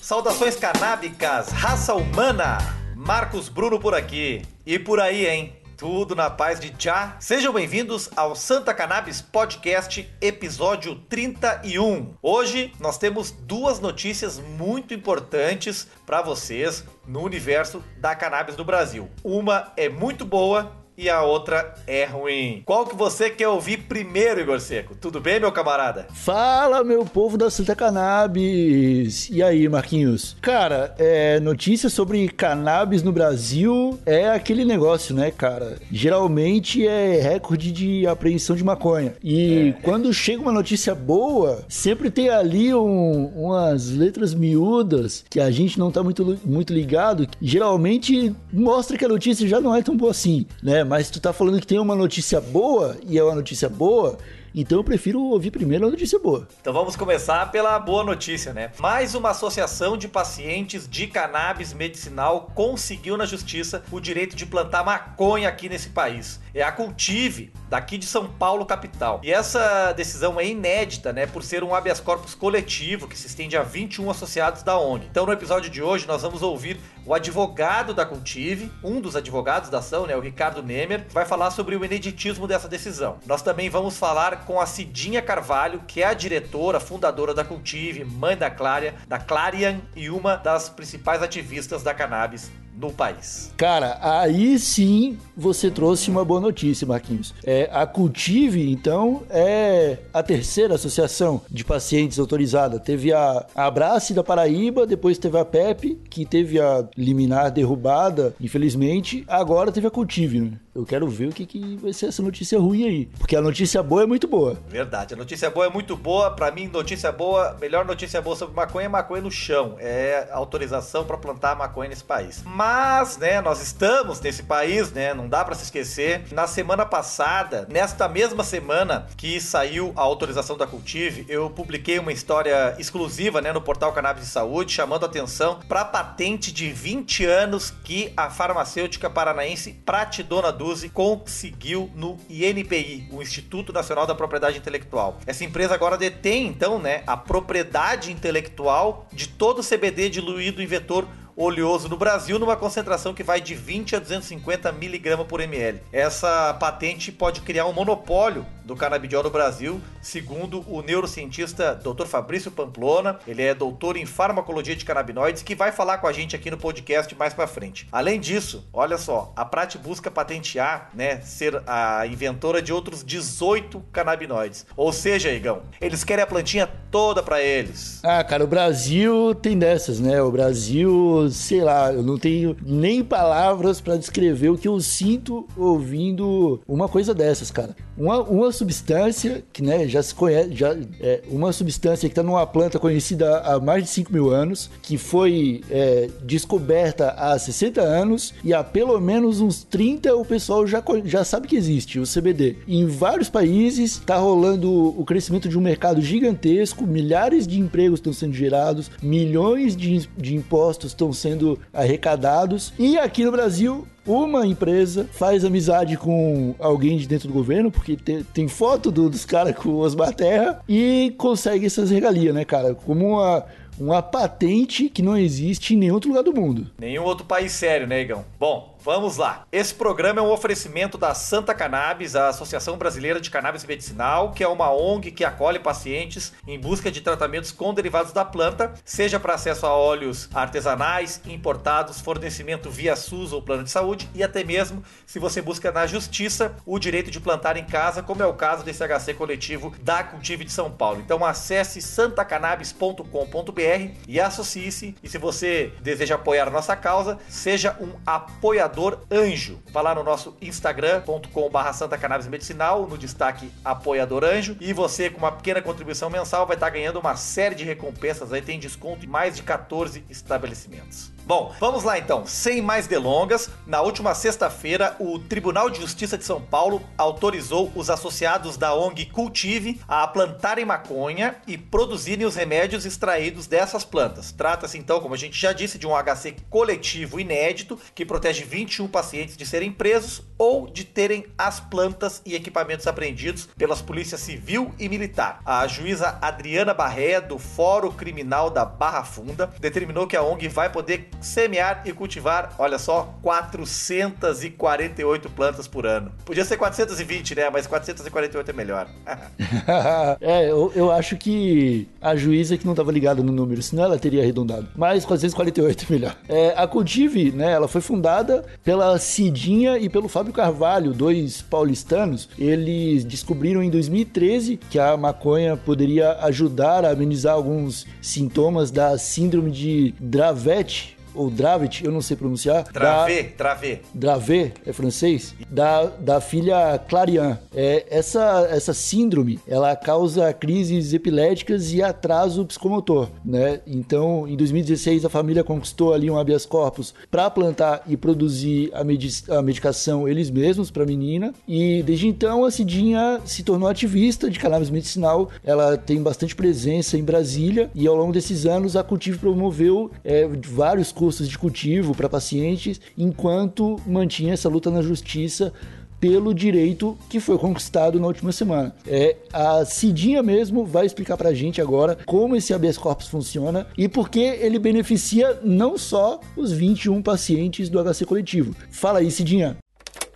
Saudações canábicas, raça humana! Marcos Bruno por aqui. E por aí, hein? Tudo na paz de Já. Sejam bem-vindos ao Santa Cannabis Podcast, episódio 31. Hoje nós temos duas notícias muito importantes para vocês no universo da cannabis do Brasil. Uma é muito boa e a outra é ruim. Qual que você quer ouvir primeiro, Igor Seco? Tudo bem, meu camarada? Fala, meu povo da Santa Cannabis! E aí, Marquinhos? Cara, é, notícias sobre cannabis no Brasil é aquele negócio, né, cara? Geralmente é recorde de apreensão de maconha. E é. quando chega uma notícia boa, sempre tem ali um, umas letras miúdas que a gente não tá muito, muito ligado. Geralmente mostra que a notícia já não é tão boa assim, né? Mas tu tá falando que tem uma notícia boa e é uma notícia boa, então eu prefiro ouvir primeiro a notícia boa. Então vamos começar pela boa notícia, né? Mais uma associação de pacientes de cannabis medicinal conseguiu na justiça o direito de plantar maconha aqui nesse país. É a Cultive, daqui de São Paulo, capital. E essa decisão é inédita, né? Por ser um habeas corpus coletivo que se estende a 21 associados da ONG. Então no episódio de hoje nós vamos ouvir o advogado da Cultive, um dos advogados da ação, né, o Ricardo Nemer, vai falar sobre o ineditismo dessa decisão. Nós também vamos falar com a Cidinha Carvalho, que é a diretora, fundadora da Cultive, mãe da Clária, da Clarian e uma das principais ativistas da cannabis no país. Cara, aí sim você trouxe uma boa notícia, Marquinhos. É, a Cultive, então, é a terceira associação de pacientes autorizada. Teve a, a Abrace da Paraíba, depois teve a PEP, que teve a liminar derrubada, infelizmente. Agora teve a Cultive, né? Eu quero ver o que, que vai ser essa notícia ruim aí. Porque a notícia boa é muito boa. Verdade, a notícia boa é muito boa. Para mim, notícia boa, melhor notícia boa sobre maconha é maconha no chão. É autorização para plantar maconha nesse país. Mas, né, nós estamos nesse país, né? Não dá para se esquecer. Na semana passada, nesta mesma semana que saiu a autorização da Cultive, eu publiquei uma história exclusiva, né, no portal Cannabis de Saúde, chamando atenção para a patente de 20 anos que a farmacêutica paranaense Pratidona conseguiu no INPI, o Instituto Nacional da Propriedade Intelectual. Essa empresa agora detém, então, né, a propriedade intelectual de todo o CBD diluído em vetor oleoso no Brasil numa concentração que vai de 20 a 250 miligramas por ml. Essa patente pode criar um monopólio do canabidiol no Brasil, segundo o neurocientista Dr. Fabrício Pamplona. Ele é doutor em farmacologia de canabinoides que vai falar com a gente aqui no podcast mais para frente. Além disso, olha só, a Prat busca patentear, né, ser a inventora de outros 18 canabinoides. Ou seja, Igão, eles querem a plantinha toda para eles. Ah, cara, o Brasil tem dessas, né? O Brasil, sei lá, eu não tenho nem palavras para descrever o que eu sinto ouvindo uma coisa dessas, cara. Uma, uma substância que né, já se conhece, já, é uma substância que está numa planta conhecida há mais de 5 mil anos, que foi é, descoberta há 60 anos e há pelo menos uns 30 o pessoal já, já sabe que existe, o CBD. Em vários países está rolando o crescimento de um mercado gigantesco, milhares de empregos estão sendo gerados, milhões de, de impostos estão sendo arrecadados e aqui no Brasil uma empresa faz amizade com alguém de dentro do governo, porque tem, foto do, dos caras com o Osmar Terra, e consegue essas regalias, né, cara? Como uma, uma patente que não existe em nenhum outro lugar do mundo. Nenhum outro país sério, né, Igão? Bom, Vamos lá. Esse programa é um oferecimento da Santa Cannabis, a Associação Brasileira de Cannabis Medicinal, que é uma ONG que acolhe pacientes em busca de tratamentos com derivados da planta, seja para acesso a óleos artesanais, importados, fornecimento via SUS ou plano de saúde e até mesmo se você busca na justiça o direito de plantar em casa, como é o caso desse HC coletivo da Cultive de São Paulo. Então acesse santacannabis.com.br e associe-se. E se você deseja apoiar a nossa causa, seja um apoiador apoiador anjo. Vá lá no nosso instagram.com.br Santa Cannabis Medicinal, no destaque apoiador anjo. E você, com uma pequena contribuição mensal, vai estar ganhando uma série de recompensas. Aí tem desconto em mais de 14 estabelecimentos. Bom, vamos lá então. Sem mais delongas, na última sexta-feira, o Tribunal de Justiça de São Paulo autorizou os associados da ONG Cultive a plantarem maconha e produzirem os remédios extraídos dessas plantas. Trata-se então, como a gente já disse, de um HC coletivo inédito que protege 21 pacientes de serem presos ou de terem as plantas e equipamentos apreendidos pelas polícias civil e militar. A juíza Adriana Barré, do Fórum Criminal da Barra Funda, determinou que a ONG vai poder semear e cultivar, olha só, 448 plantas por ano. Podia ser 420, né? Mas 448 é melhor. é, eu, eu acho que a juíza que não estava ligada no número, senão ela teria arredondado. Mas 448 é melhor. É, a Cultive, né, ela foi fundada pela Cidinha e pelo Fábio Carvalho, dois paulistanos. Eles descobriram em 2013 que a maconha poderia ajudar a amenizar alguns sintomas da síndrome de Dravet, ou Dravet, eu não sei pronunciar. Dravet, da, Dravet. Dravet, é francês? Da, da filha Clarian. É, essa, essa síndrome, ela causa crises epiléticas e atraso psicomotor, né? Então, em 2016, a família conquistou ali um habeas corpus para plantar e produzir a, medic a medicação eles mesmos para a menina. E desde então, a Cidinha se tornou ativista de cannabis medicinal. Ela tem bastante presença em Brasília e ao longo desses anos, a Cultive promoveu é, vários cursos de cultivo para pacientes, enquanto mantinha essa luta na justiça pelo direito que foi conquistado na última semana. É, a Cidinha mesmo vai explicar para a gente agora como esse habeas corpus funciona e por que ele beneficia não só os 21 pacientes do HC coletivo. Fala aí, Cidinha.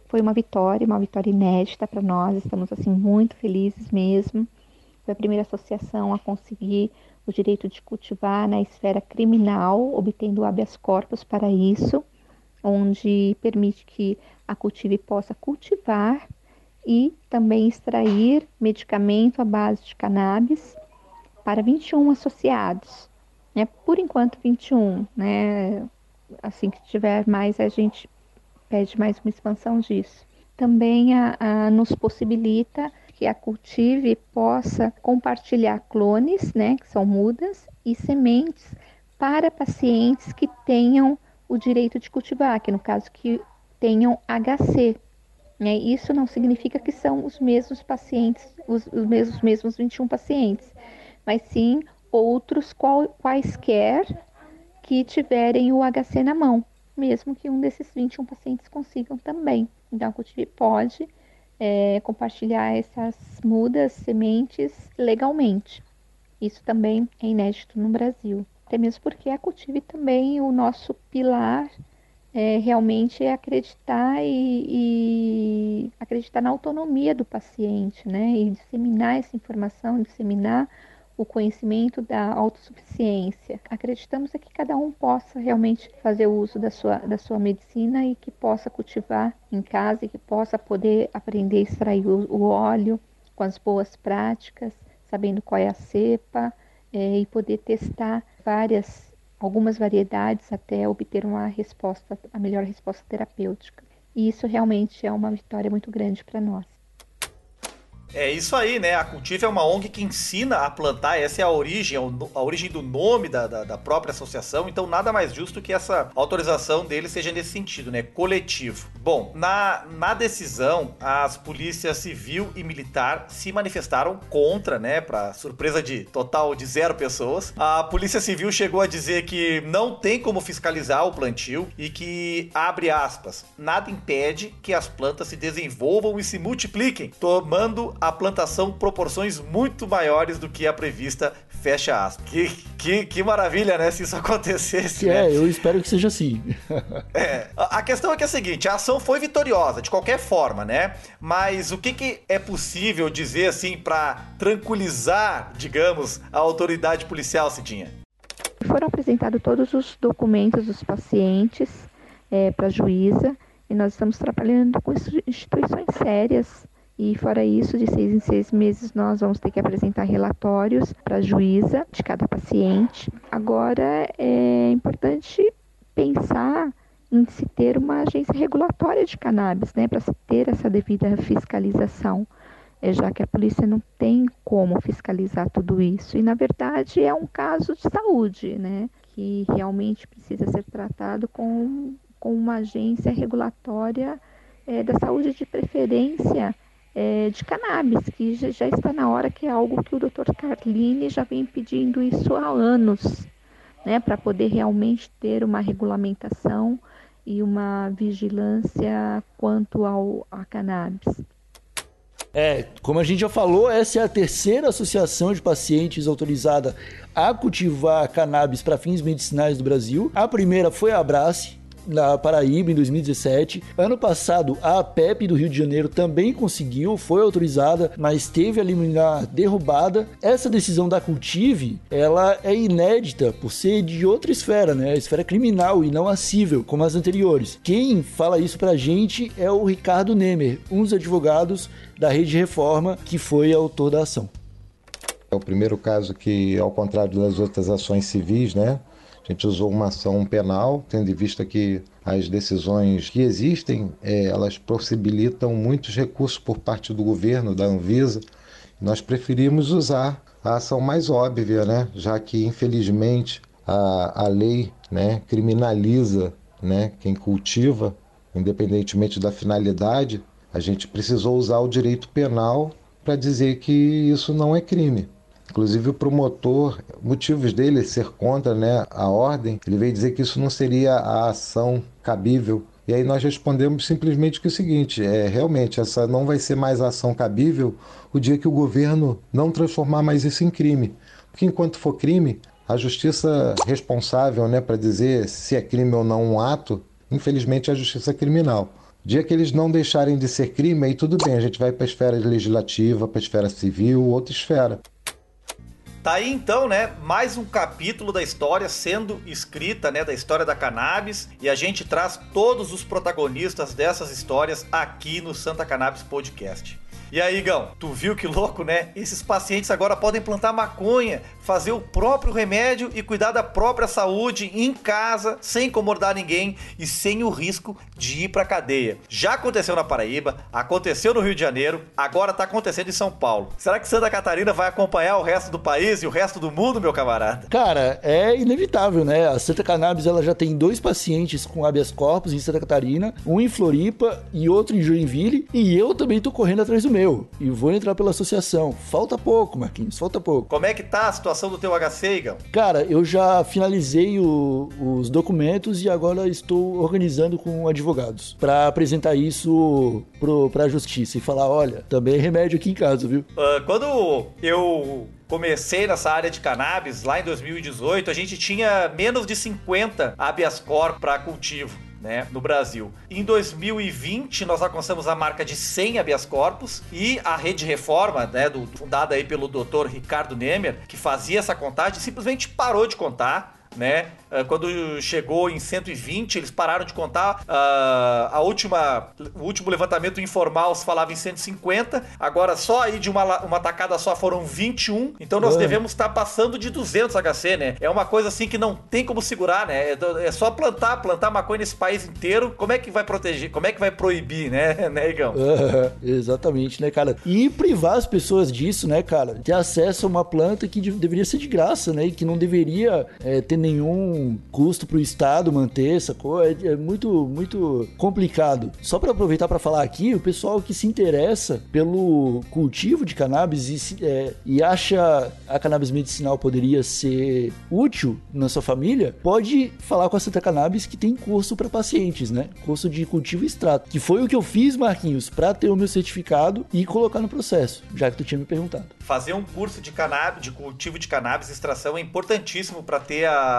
Foi uma vitória, uma vitória inédita para nós, estamos assim muito felizes mesmo. Foi a primeira associação a conseguir o direito de cultivar na esfera criminal, obtendo habeas corpus para isso, onde permite que a Cultive possa cultivar e também extrair medicamento à base de cannabis para 21 associados. Né? Por enquanto, 21. Né? Assim que tiver mais, a gente pede mais uma expansão disso. Também a, a nos possibilita que a Cultive possa compartilhar clones, né, que são mudas, e sementes para pacientes que tenham o direito de cultivar, que no caso que tenham HC. Né? Isso não significa que são os mesmos pacientes, os, os mesmos, mesmos 21 pacientes, mas sim outros qual, quaisquer que tiverem o HC na mão, mesmo que um desses 21 pacientes consigam também. Então, a Cultive pode é, compartilhar essas mudas, sementes legalmente. Isso também é inédito no Brasil. Até mesmo porque a Cultive também, o nosso pilar é, realmente é acreditar e, e, acreditar na autonomia do paciente, né? E disseminar essa informação, disseminar o conhecimento da autossuficiência. Acreditamos é que cada um possa realmente fazer uso da sua, da sua medicina e que possa cultivar em casa e que possa poder aprender a extrair o, o óleo com as boas práticas, sabendo qual é a cepa é, e poder testar várias, algumas variedades até obter uma resposta, a melhor resposta terapêutica. E isso realmente é uma vitória muito grande para nós. É isso aí, né? A Cultive é uma ONG que ensina a plantar, essa é a origem, a origem do nome da, da, da, própria associação, então nada mais justo que essa autorização dele seja nesse sentido, né? Coletivo. Bom, na, na decisão, as polícias civil e militar se manifestaram contra, né? Pra surpresa de total de zero pessoas. A polícia civil chegou a dizer que não tem como fiscalizar o plantio e que, abre aspas, nada impede que as plantas se desenvolvam e se multipliquem, tomando a plantação proporções muito maiores do que a prevista, fecha aspas. Que, que, que maravilha, né? Se isso acontecesse. Que né? É, eu espero que seja assim. é, a, a questão é que é a seguinte: a ação foi vitoriosa, de qualquer forma, né? Mas o que, que é possível dizer, assim, para tranquilizar, digamos, a autoridade policial, Cidinha? Foram apresentados todos os documentos dos pacientes é, para a juíza e nós estamos trabalhando com instituições sérias e fora isso, de seis em seis meses, nós vamos ter que apresentar relatórios para a juíza de cada paciente. Agora, é importante pensar em se ter uma agência regulatória de cannabis, né, para se ter essa devida fiscalização, é, já que a polícia não tem como fiscalizar tudo isso. E, na verdade, é um caso de saúde, né, que realmente precisa ser tratado com, com uma agência regulatória é, da saúde de preferência é, de cannabis, que já, está na hora, que é algo que o Dr. Carline já vem pedindo isso há anos, né, para poder realmente ter uma regulamentação e uma vigilância quanto ao a cannabis. É, como a gente já falou, essa é a terceira associação de pacientes autorizada a cultivar cannabis para fins medicinais do Brasil. A primeira foi a Abrace, na Paraíba em 2017. Ano passado, a APEP do Rio de Janeiro também conseguiu, foi autorizada, mas teve a liminar derrubada. Essa decisão da Cultive, ela é inédita por ser de outra esfera, né? A esfera criminal e não acível, como as anteriores. Quem fala isso pra gente é o Ricardo Nemer, um dos advogados da Rede Reforma, que foi autor da ação. É o primeiro caso que, ao contrário das outras ações civis, né, a gente usou uma ação penal, tendo em vista que as decisões que existem, é, elas possibilitam muitos recursos por parte do governo, da Anvisa. Nós preferimos usar a ação mais óbvia, né? já que, infelizmente, a, a lei né, criminaliza né, quem cultiva, independentemente da finalidade, a gente precisou usar o direito penal para dizer que isso não é crime. Inclusive o promotor, motivos dele ser contra né, a ordem, ele veio dizer que isso não seria a ação cabível. E aí nós respondemos simplesmente que é o seguinte, é realmente essa não vai ser mais ação cabível o dia que o governo não transformar mais isso em crime. Porque enquanto for crime, a justiça responsável né, para dizer se é crime ou não um ato, infelizmente é a justiça criminal. O dia que eles não deixarem de ser crime, aí tudo bem, a gente vai para a esfera legislativa, para a esfera civil, outra esfera. Tá aí então, né, mais um capítulo da história sendo escrita, né, da história da cannabis, e a gente traz todos os protagonistas dessas histórias aqui no Santa Cannabis Podcast. E aí, Gão, tu viu que louco, né? Esses pacientes agora podem plantar maconha, fazer o próprio remédio e cuidar da própria saúde em casa, sem incomodar ninguém e sem o risco de ir pra cadeia. Já aconteceu na Paraíba, aconteceu no Rio de Janeiro, agora tá acontecendo em São Paulo. Será que Santa Catarina vai acompanhar o resto do país e o resto do mundo, meu camarada? Cara, é inevitável, né? A Santa Cannabis ela já tem dois pacientes com habeas corpus em Santa Catarina, um em Floripa e outro em Joinville, e eu também tô correndo atrás do meu e vou entrar pela associação. Falta pouco, Marquinhos, falta pouco. Como é que tá a situação do teu HC, Igão? Cara, eu já finalizei o, os documentos e agora estou organizando com advogados para apresentar isso pro, pra justiça e falar, olha, também é remédio aqui em casa, viu? Uh, quando eu comecei nessa área de cannabis lá em 2018, a gente tinha menos de 50 habeas corpus para cultivo né, no Brasil. Em 2020, nós alcançamos a marca de 100 habeas corpus e a rede reforma, né, do, fundada aí pelo Dr. Ricardo Nemer, que fazia essa contagem, simplesmente parou de contar né? Ah, quando chegou em 120, eles pararam de contar. Uh, a última, o último levantamento informal se falava em 150. Agora, só aí de uma, uma tacada só foram 21. Então, nós devemos estar passando de 200 HC, né? É uma coisa assim que não tem como segurar, né? É, é só plantar, plantar maconha nesse país inteiro. Como é que vai proteger? Como é que vai proibir, né, né Igão? Uh, exatamente, né, cara? E privar as pessoas disso, né, cara? Ter acesso a uma planta que deveria ser de graça, né? E que não deveria é, ter nenhum custo para o Estado manter coisa. É, é muito, muito complicado. Só para aproveitar para falar aqui, o pessoal que se interessa pelo cultivo de cannabis e, é, e acha a cannabis medicinal poderia ser útil na sua família, pode falar com a Santa Cannabis que tem curso para pacientes, né? Curso de cultivo e extrato. Que foi o que eu fiz, Marquinhos, para ter o meu certificado e colocar no processo, já que tu tinha me perguntado. Fazer um curso de cannabis, de cultivo de cannabis extração é importantíssimo para ter a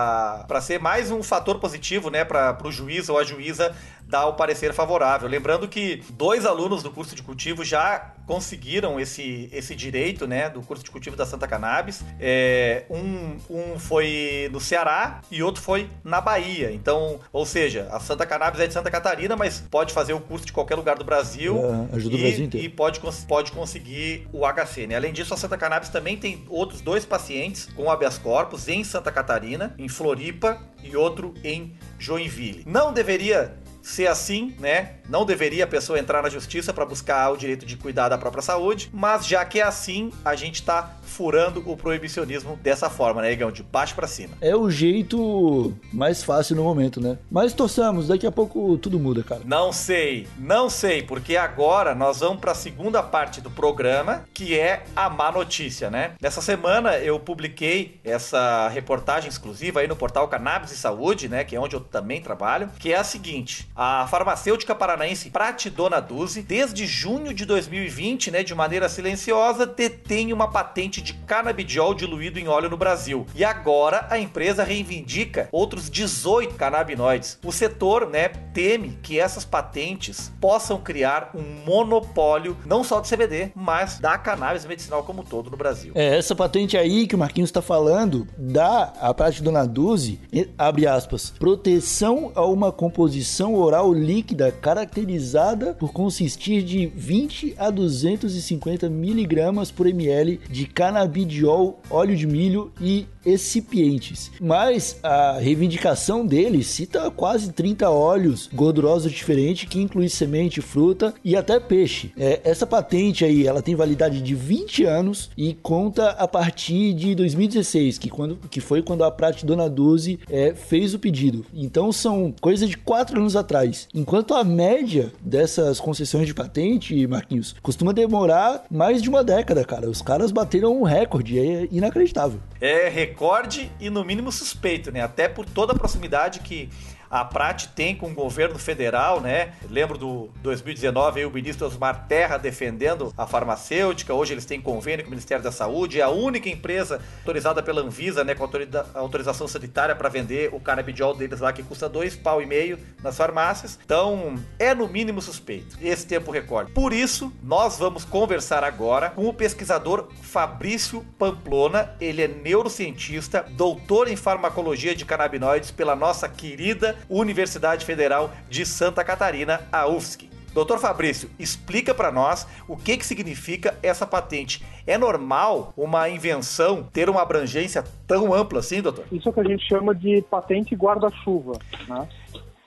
para ser mais um fator positivo, né, para o juiz ou a juíza dar o parecer favorável. Lembrando que dois alunos do curso de cultivo já conseguiram esse, esse direito, né, do curso de cultivo da Santa Cannabis. É, um, um foi no Ceará e outro foi na Bahia. Então, ou seja, a Santa Cannabis é de Santa Catarina, mas pode fazer o curso de qualquer lugar do Brasil é, ajuda e, o Brasil inteiro. e pode, pode conseguir o HC. Né? Além disso, a Santa Cannabis também tem outros dois pacientes com habeas corpus em Santa Catarina, em Floripa e outro em Joinville. Não deveria ser assim, né? Não deveria a pessoa entrar na justiça para buscar o direito de cuidar da própria saúde, mas já que é assim, a gente está furando o proibicionismo dessa forma, né, Igão? De baixo para cima. É o jeito mais fácil no momento, né? Mas torçamos, daqui a pouco tudo muda, cara. Não sei, não sei, porque agora nós vamos para a segunda parte do programa, que é a má notícia, né? Nessa semana eu publiquei essa reportagem exclusiva aí no portal Cannabis e Saúde, né, que é onde eu também trabalho, que é a seguinte: a farmacêutica paranaense Pratidona Duzi, desde junho de 2020, né, de maneira silenciosa, detém uma patente de canabidiol diluído em óleo no Brasil. E agora a empresa reivindica outros 18 canabinoides. O setor, né, teme que essas patentes possam criar um monopólio não só do CBD, mas da cannabis medicinal como um todo no Brasil. É, essa patente aí que o Marquinhos está falando dá a Pratidona Duzi, abre aspas, proteção a uma composição oral líquida caracterizada por consistir de 20 a 250 miligramas por ml de canabidiol, óleo de milho e excipientes. Mas a reivindicação dele cita quase 30 óleos gordurosos diferentes que inclui semente, fruta e até peixe. É, essa patente aí, ela tem validade de 20 anos e conta a partir de 2016, que, quando, que foi quando a Prate Dona Duzi é, fez o pedido. Então são coisa de 4 anos atrás. Enquanto a média dessas concessões de patente, Marquinhos, costuma demorar mais de uma década, cara. Os caras bateram um recorde, é inacreditável. É recorde e no mínimo suspeito, né? Até por toda a proximidade que a Prat tem com o governo federal, né? Lembro do 2019 aí, o ministro Osmar Terra defendendo a farmacêutica. Hoje eles têm convênio com o Ministério da Saúde, é a única empresa autorizada pela Anvisa, né, com autorização sanitária para vender o canabidiol deles lá que custa dois pau e meio nas farmácias. Então, é no mínimo suspeito esse tempo recorde. Por isso, nós vamos conversar agora com o pesquisador Fabrício Pamplona. Ele é neurocientista, doutor em farmacologia de canabinoides pela nossa querida Universidade Federal de Santa Catarina, a UFSC. Doutor Fabrício, explica para nós o que, que significa essa patente. É normal uma invenção ter uma abrangência tão ampla assim, doutor? Isso é o que a gente chama de patente guarda-chuva, né?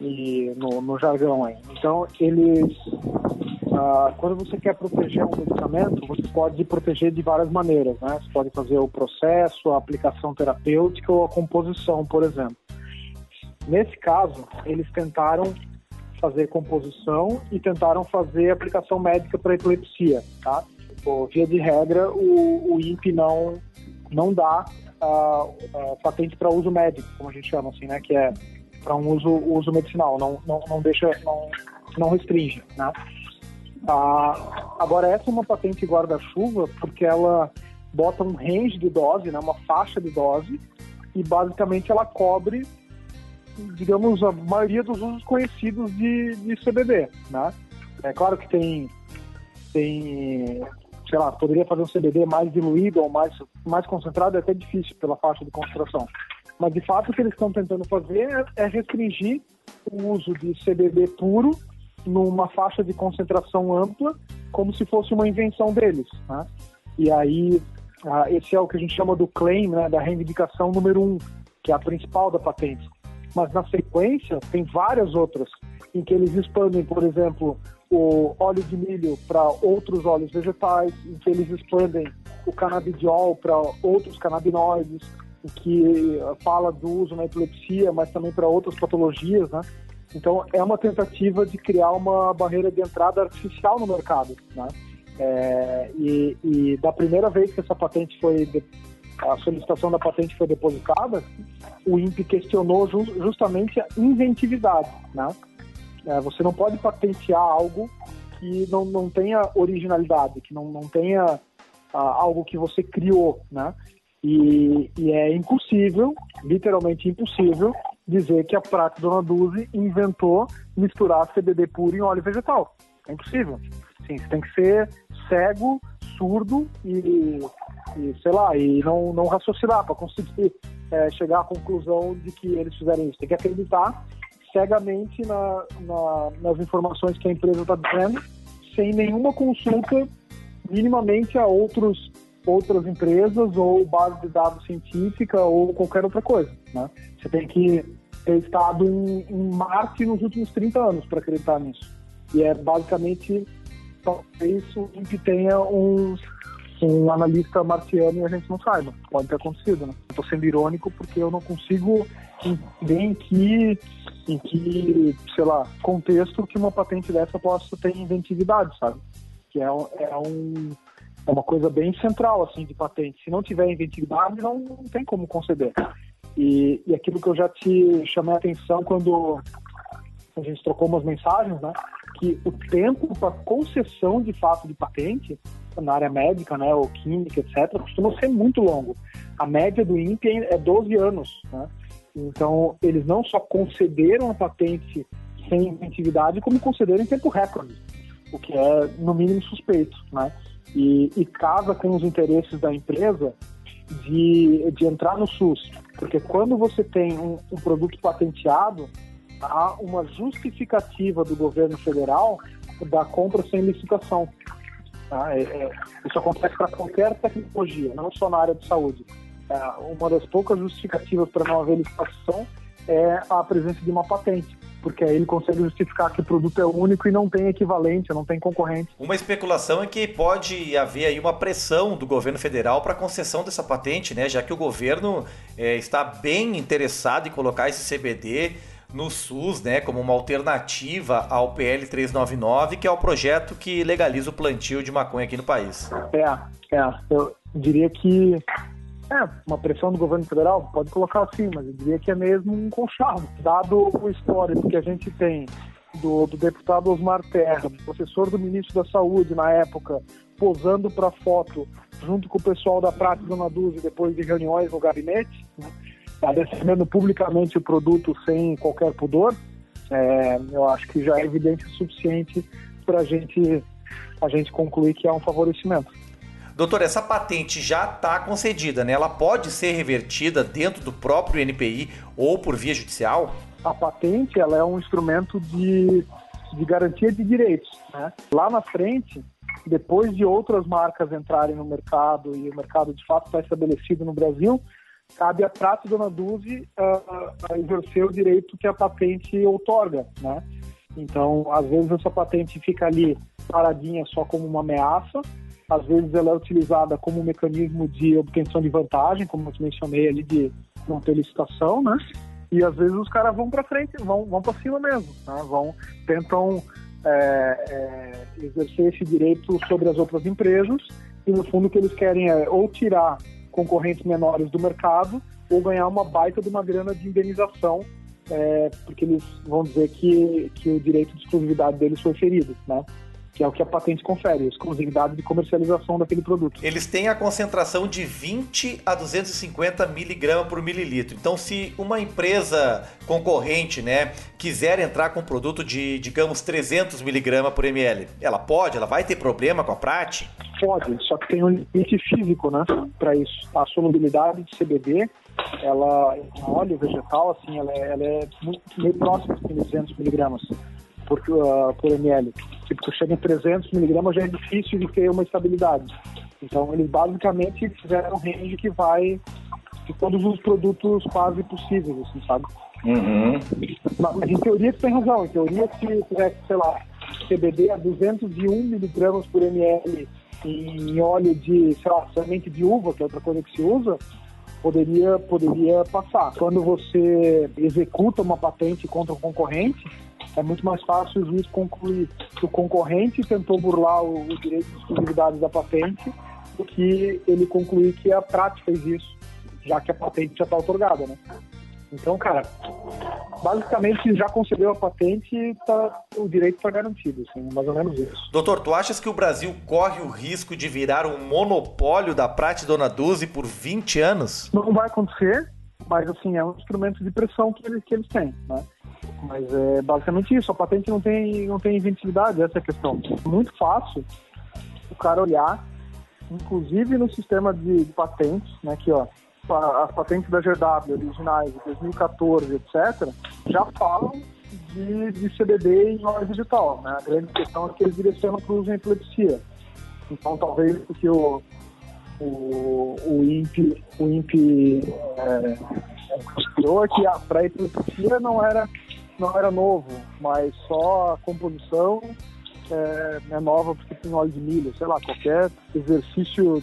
E no, no jargão aí. Então, eles ah, quando você quer proteger um medicamento, você pode proteger de várias maneiras, né? Você pode fazer o processo, a aplicação terapêutica ou a composição, por exemplo. Nesse caso, eles tentaram fazer composição e tentaram fazer aplicação médica para epilepsia, tá? Por via de regra, o, o INPE não, não dá a, a patente para uso médico, como a gente chama assim, né? Que é para um uso, uso medicinal, não, não, não deixa, não, não restringe, né? Ah, agora, essa é uma patente guarda-chuva porque ela bota um range de dose, né, uma faixa de dose, e basicamente ela cobre digamos, a maioria dos usos conhecidos de, de CBD, né? É claro que tem, tem, sei lá, poderia fazer um CBD mais diluído ou mais, mais concentrado, é até difícil pela faixa de concentração. Mas, de fato, o que eles estão tentando fazer é restringir o uso de CBD puro numa faixa de concentração ampla, como se fosse uma invenção deles, né? E aí, esse é o que a gente chama do claim, né, da reivindicação número um, que é a principal da patente mas na sequência tem várias outras em que eles expandem, por exemplo, o óleo de milho para outros óleos vegetais, em que eles expandem o canabidiol para outros canabinoides, em que fala do uso na epilepsia, mas também para outras patologias, né? Então é uma tentativa de criar uma barreira de entrada artificial no mercado, né? É, e, e, da primeira vez que essa patente foi a solicitação da patente foi depositada, o INPE questionou ju justamente a inventividade, né? É, você não pode patentear algo que não, não tenha originalidade, que não, não tenha ah, algo que você criou, né? E, e, é impossível, literalmente impossível, dizer que a Prata Dona Duzi inventou misturar CBD puro em óleo vegetal. É impossível. Sim, você tem que ser cego, surdo e e sei lá, e não, não raciocinar para conseguir é, chegar à conclusão de que eles fizeram isso. Tem que acreditar cegamente na, na, nas informações que a empresa está dizendo, sem nenhuma consulta minimamente a outros, outras empresas ou base de dados científica ou qualquer outra coisa. Né? Você tem que ter estado em, em Marte nos últimos 30 anos para acreditar nisso. E é basicamente talvez o que tenha uns um analista marciano e a gente não saiba. Pode ter acontecido, né? Estou sendo irônico porque eu não consigo entender em que, em que, sei lá, contexto que uma patente dessa possa ter inventividade, sabe? Que é, um, é, um, é uma coisa bem central, assim, de patente. Se não tiver inventividade, não, não tem como conceder. E, e aquilo que eu já te chamei a atenção quando a gente trocou umas mensagens, né? Que o tempo para concessão de fato de patente na área médica, né, ou química, etc., costuma ser muito longo. A média do INPE é 12 anos, né? Então, eles não só concederam a patente sem inventividade, como concederam em tempo recorde, o que é, no mínimo, suspeito, né? E, e casa com os interesses da empresa de, de entrar no SUS. Porque quando você tem um, um produto patenteado, há uma justificativa do governo federal da compra sem licitação. Tá? É, é, isso acontece para qualquer tecnologia, não só na área de saúde. É, uma das poucas justificativas para não haver licitação é a presença de uma patente porque aí ele consegue justificar que o produto é único e não tem equivalente, não tem concorrente. Uma especulação é que pode haver aí uma pressão do governo federal para a concessão dessa patente, né? Já que o governo é, está bem interessado em colocar esse CBD no SUS, né, como uma alternativa ao PL 399, que é o projeto que legaliza o plantio de maconha aqui no país. É, é. Eu diria que é, uma pressão do governo federal, pode colocar assim, mas eu diria que é mesmo um conchavo. Dado o histórico que a gente tem do, do deputado Osmar Terra, professor do ministro da Saúde na época, posando para foto junto com o pessoal da Prata Dona Dulce depois de reuniões no gabinete, né? Tá defendendo publicamente o produto sem qualquer pudor, é, eu acho que já é evidente o suficiente para gente, a gente concluir que é um favorecimento. Doutor, essa patente já está concedida, né? Ela pode ser revertida dentro do próprio NPI ou por via judicial? A patente ela é um instrumento de, de garantia de direitos. Né? Lá na frente, depois de outras marcas entrarem no mercado e o mercado de fato está estabelecido no Brasil, cabe a Prato e Dona Duzi uh, exercer o direito que a patente outorga, né? Então, às vezes essa patente fica ali paradinha só como uma ameaça, às vezes ela é utilizada como um mecanismo de obtenção de vantagem, como eu mencionei ali de não ter licitação, né? E às vezes os caras vão para frente, vão, vão para cima mesmo, né? vão tentam é, é, exercer esse direito sobre as outras empresas e no fundo o que eles querem é ou tirar concorrentes menores do mercado ou ganhar uma baita de uma grana de indenização, é, porque eles vão dizer que, que o direito de exclusividade deles foi ferido, né? Que é o que a patente confere, exclusividade de comercialização daquele produto. Eles têm a concentração de 20 a 250 miligramas por mililitro. Então, se uma empresa concorrente, né, quiser entrar com um produto de, digamos, 300 miligramas por ml, ela pode? Ela vai ter problema com a Prat? Pode, só que tem um limite físico, né, para isso. A solubilidade de CBD, ela, em óleo vegetal, assim, ela é, ela é muito, meio próxima de 200 miligramas por, uh, por ml. Tipo, tu chega em 300 miligramas já é difícil de ter uma estabilidade. Então, eles basicamente fizeram um range que vai de todos os produtos quase possíveis, assim, sabe? Uhum. Mas, em teoria tu tem razão. Em teoria, se tivesse, sei lá, CBD a 201 miligramas por ml em óleo de, sei lá, semente de uva, que é outra coisa que se usa, poderia, poderia passar. Quando você executa uma patente contra um concorrente, é muito mais fácil o juiz concluir que o concorrente tentou burlar o, o direito de exclusividade da patente do que ele concluir que a prática fez isso, já que a patente já está otorgada, né? Então, cara, basicamente já concedeu a patente, tá, o direito está garantido, assim, mais ou menos isso. Doutor, tu achas que o Brasil corre o risco de virar um monopólio da Prate Dona Duzi por 20 anos? Não vai acontecer, mas assim, é um instrumento de pressão que eles, que eles têm, né? Mas é basicamente isso, a patente não tem, não tem inventividade, essa é a questão. Muito fácil o cara olhar, inclusive no sistema de, de patentes, né, que ó, as patentes da GW originais de 2014, etc., já falam de, de CBD em óleo digital. Né? A grande questão é que eles direcionam para o uso em epilepsia. Então, talvez porque o, o, o INPE, o INPE é, considerou que para epilepsia não era não era novo, mas só a composição é, é nova porque tem óleo de milho, sei lá, qualquer exercício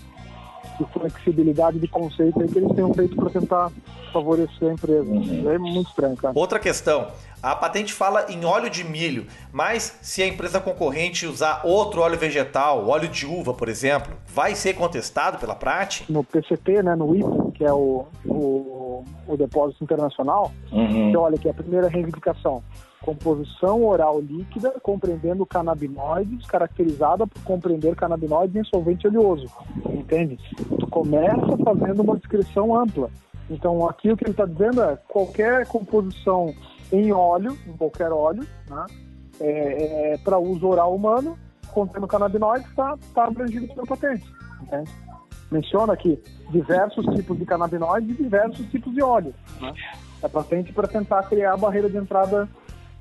de flexibilidade de conceito aí que eles tenham feito para tentar favorecer a empresa. Uhum. É muito estranho, cara. Outra questão. A patente fala em óleo de milho, mas se a empresa concorrente usar outro óleo vegetal, óleo de uva, por exemplo, vai ser contestado pela Prate? No PCT, né, no IPA, que é o, o, o depósito internacional, uhum. você olha que a primeira reivindicação composição oral líquida compreendendo canabinoides, caracterizada por compreender canabinoides em solvente oleoso, entende? Tu começa fazendo uma descrição ampla. Então aqui o que ele está dizendo é qualquer composição em óleo, em qualquer óleo, né, é, é para uso oral humano, contendo canabinoides, está tá abrangido pela patente, entende? Menciona aqui diversos tipos de canabinoides e diversos tipos de óleo. Né? A patente para tentar criar a barreira de entrada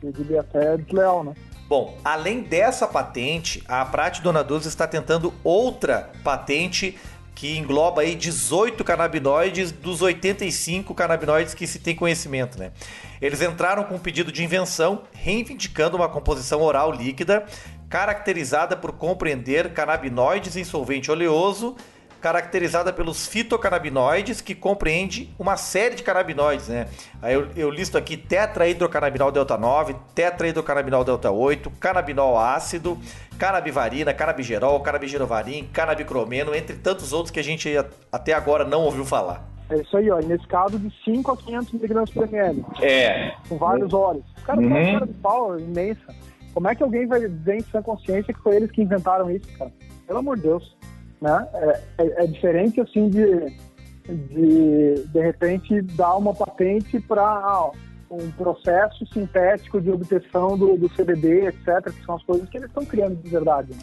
eu diria até desleal, né? Bom, além dessa patente, a Prate Dona Dulce está tentando outra patente que engloba aí 18 canabinoides dos 85 canabinoides que se tem conhecimento, né? Eles entraram com um pedido de invenção reivindicando uma composição oral líquida caracterizada por compreender canabinoides em solvente oleoso caracterizada pelos fitocannabinoides, que compreende uma série de canabinoides, né? Aí eu, eu listo aqui tetrahidrocannabinol delta 9, tetrahidrocannabinol delta 8, canabinol ácido, canabivarina, canabigerol, canabigerovarin, canabicromeno, entre tantos outros que a gente até agora não ouviu falar. É isso aí, ó. Nesse caso, de 5 a 500 miligramas por ml. É. Com vários óleos. Cara, uhum. uma cara de pau imensa. Como é que alguém vai dizer em sua consciência que foi eles que inventaram isso, cara? Pelo amor de Deus né? É, é, é diferente assim de, de de repente dar uma patente para ah, um processo sintético de obtenção do, do CBD, etc., que são as coisas que eles estão criando de verdade. Né?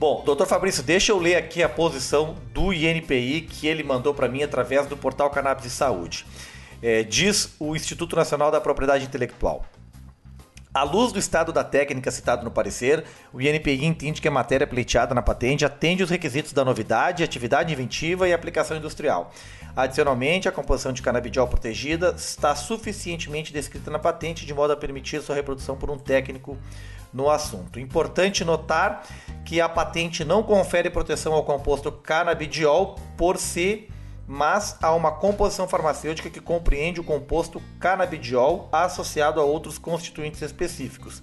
Bom, doutor Fabrício, deixa eu ler aqui a posição do INPI que ele mandou para mim através do portal Cannabis e Saúde. É, diz o Instituto Nacional da Propriedade Intelectual. À luz do estado da técnica citado no parecer, o INPI entende que a matéria pleiteada na patente atende os requisitos da novidade, atividade inventiva e aplicação industrial. Adicionalmente, a composição de canabidiol protegida está suficientemente descrita na patente de modo a permitir sua reprodução por um técnico no assunto. Importante notar que a patente não confere proteção ao composto canabidiol por si mas há uma composição farmacêutica que compreende o composto canabidiol associado a outros constituintes específicos.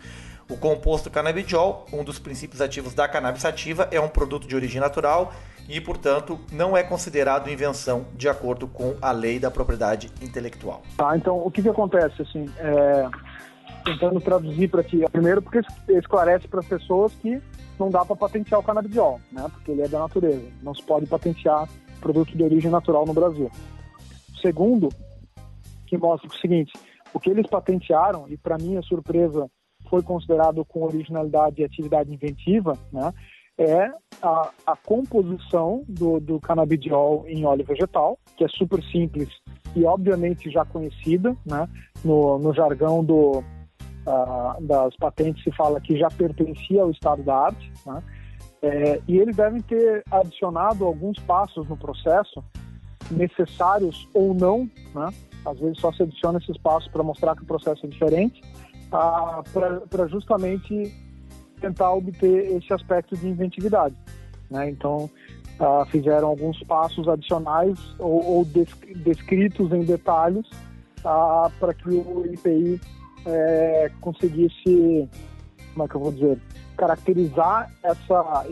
O composto canabidiol, um dos princípios ativos da cannabis sativa, é um produto de origem natural e, portanto, não é considerado invenção de acordo com a lei da propriedade intelectual. Tá, então o que, que acontece assim? É... Tentando traduzir para ti, primeiro porque esclarece para as pessoas que não dá para patentear o canabidiol, né? Porque ele é da natureza, não se pode patentear produto de origem natural no Brasil. Segundo, que mostra o seguinte, o que eles patentearam, e para minha surpresa foi considerado com originalidade e atividade inventiva, né, é a, a composição do, do canabidiol em óleo vegetal, que é super simples e obviamente já conhecida, né, no, no jargão do, uh, das patentes se fala que já pertencia ao estado da arte, né, é, e eles devem ter adicionado alguns passos no processo, necessários ou não, né? Às vezes só se adiciona esses passos para mostrar que o processo é diferente, ah, para justamente tentar obter esse aspecto de inventividade. Né? Então, ah, fizeram alguns passos adicionais ou, ou descritos em detalhes ah, para que o IPI é, conseguisse, como é que eu vou dizer, caracterizar essa,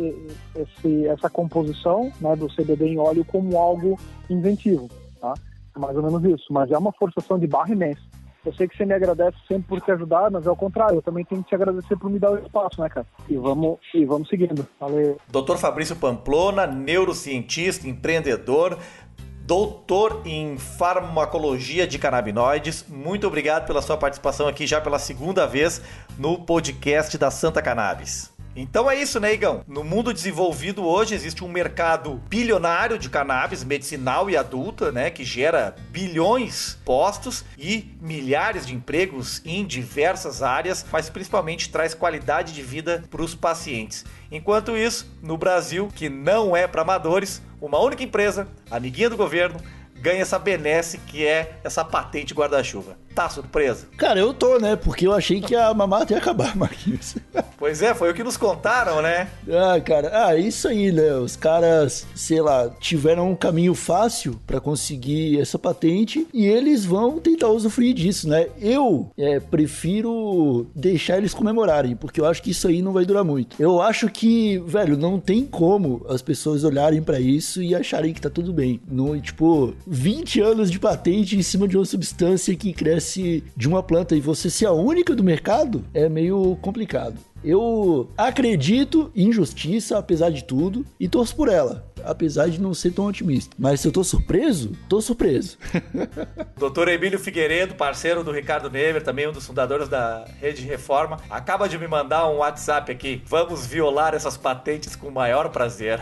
esse, essa composição né, do CBD em óleo como algo inventivo, tá? É mais ou menos isso, mas é uma forçação de barra imensa. Eu sei que você me agradece sempre por te ajudar, mas é o contrário, eu também tenho que te agradecer por me dar o espaço, né, cara? E vamos, e vamos seguindo. Valeu. Fabrício Pamplona, neurocientista, empreendedor, doutor em farmacologia de canabinoides. Muito obrigado pela sua participação aqui já pela segunda vez no podcast da Santa Cannabis. Então é isso, né, Igão? No mundo desenvolvido hoje existe um mercado bilionário de cannabis medicinal e adulta, né, que gera bilhões postos e milhares de empregos em diversas áreas, mas principalmente traz qualidade de vida para os pacientes. Enquanto isso, no Brasil, que não é para amadores, uma única empresa, amiguinha do governo, ganha essa benesse que é essa patente guarda-chuva. Tá surpresa? Cara, eu tô, né? Porque eu achei que a mamata ia acabar, Marquinhos. Pois é, foi o que nos contaram, né? Ah, cara, ah, isso aí, né? Os caras, sei lá, tiveram um caminho fácil para conseguir essa patente e eles vão tentar usufruir disso, né? Eu é, prefiro deixar eles comemorarem, porque eu acho que isso aí não vai durar muito. Eu acho que, velho, não tem como as pessoas olharem para isso e acharem que tá tudo bem. No, tipo, 20 anos de patente em cima de uma substância que cresce de uma planta e você ser a única do mercado é meio complicado. Eu acredito em justiça, apesar de tudo, e torço por ela apesar de não ser tão otimista. Mas se eu tô surpreso, tô surpreso. Doutor Emílio Figueiredo, parceiro do Ricardo Never, também um dos fundadores da Rede Reforma, acaba de me mandar um WhatsApp aqui. Vamos violar essas patentes com o maior prazer.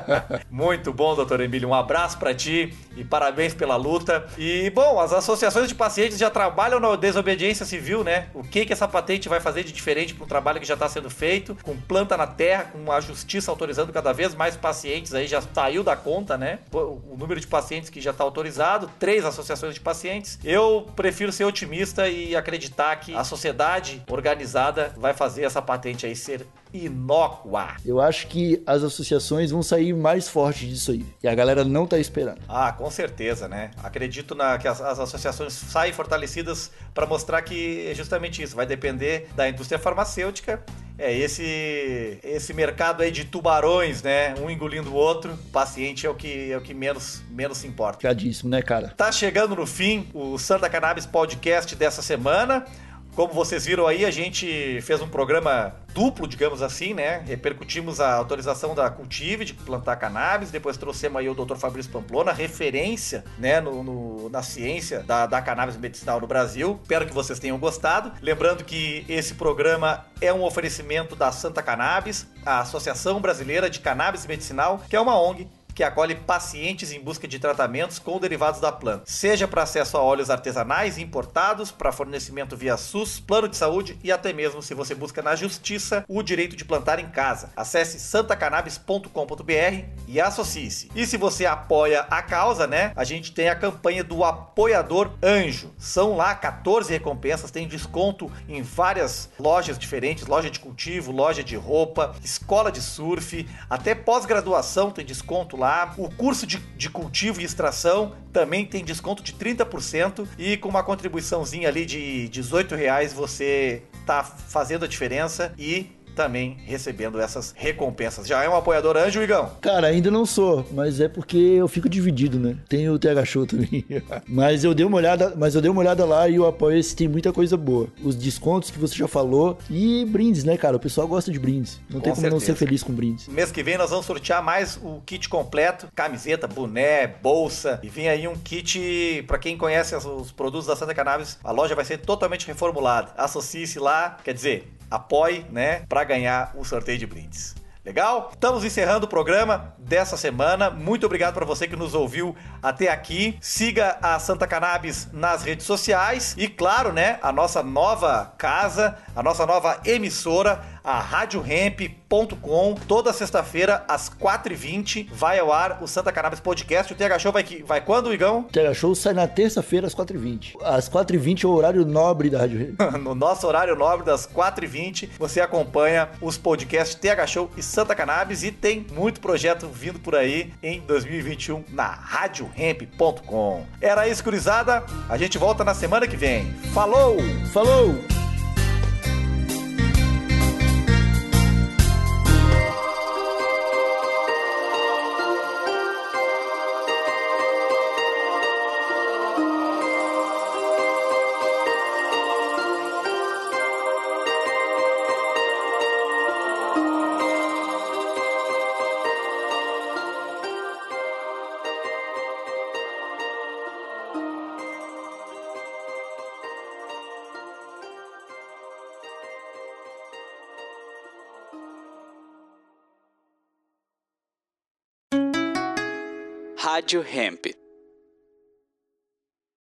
Muito bom, doutor Emílio. Um abraço para ti e parabéns pela luta. E, bom, as associações de pacientes já trabalham na desobediência civil, né? O que que essa patente vai fazer de diferente para um trabalho que já está sendo feito, com planta na terra, com a justiça autorizando cada vez mais pacientes aí já saiu da conta, né? O número de pacientes que já está autorizado, três associações de pacientes. Eu prefiro ser otimista e acreditar que a sociedade organizada vai fazer essa patente aí ser inócua. Eu acho que as associações vão sair mais fortes disso aí. E a galera não tá esperando. Ah, com certeza, né? Acredito na, que as, as associações saem fortalecidas para mostrar que é justamente isso. Vai depender da indústria farmacêutica é, esse esse mercado aí de tubarões, né? Um engolindo o outro. O paciente é o que, é o que menos, menos se importa. Cadíssimo, né, cara? Tá chegando no fim o Santa Cannabis Podcast dessa semana. Como vocês viram aí, a gente fez um programa duplo, digamos assim, né? Repercutimos a autorização da Cultive de plantar cannabis, depois trouxemos aí o Dr. Fabrício Pamplona, referência, né, no, no, na ciência da, da cannabis medicinal no Brasil. Espero que vocês tenham gostado. Lembrando que esse programa é um oferecimento da Santa Cannabis, a Associação Brasileira de Cannabis Medicinal, que é uma ONG que acolhe pacientes em busca de tratamentos com derivados da planta, seja para acesso a óleos artesanais importados, para fornecimento via SUS, plano de saúde e até mesmo se você busca na justiça o direito de plantar em casa. Acesse santacannabis.com.br e associe-se. E se você apoia a causa, né? A gente tem a campanha do apoiador anjo. São lá 14 recompensas, tem desconto em várias lojas diferentes, loja de cultivo, loja de roupa, escola de surf, até pós-graduação tem desconto lá lá. O curso de, de cultivo e extração também tem desconto de 30% e com uma contribuiçãozinha ali de 18 reais você tá fazendo a diferença e também recebendo essas recompensas. Já é um apoiador anjo, Igão? Cara, ainda não sou, mas é porque eu fico dividido, né? Tem o TH Show também. mas eu dei uma olhada, mas eu dei uma olhada lá e o apoio esse tem muita coisa boa. Os descontos que você já falou e brindes, né, cara? O pessoal gosta de brindes. Não com tem como certeza. não ser feliz com brindes. Mês que vem nós vamos sortear mais o kit completo, camiseta, boné, bolsa e vem aí um kit para quem conhece os produtos da Santa Cannabis. A loja vai ser totalmente reformulada. Associe-se lá, quer dizer, apoie, né, para ganhar o sorteio de brindes. Legal? Estamos encerrando o programa dessa semana. Muito obrigado para você que nos ouviu até aqui. Siga a Santa Cannabis nas redes sociais e, claro, né, a nossa nova casa, a nossa nova emissora, a RadioRamp.com. Toda sexta-feira, às 4h20, vai ao ar o Santa Cannabis Podcast. O TH Show vai, vai quando, Igão? O TH Show sai na terça-feira, às 4h20. Às 4h20 é o horário nobre da Rádio Ramp. no nosso horário nobre, das 4h20, você acompanha os podcasts TH Show e Santa Cannabis e tem muito projeto vindo por aí em 2021 na RadioRamp.com. Era isso, gurizada. A gente volta na semana que vem. Falou! Falou! Rádio Hemp.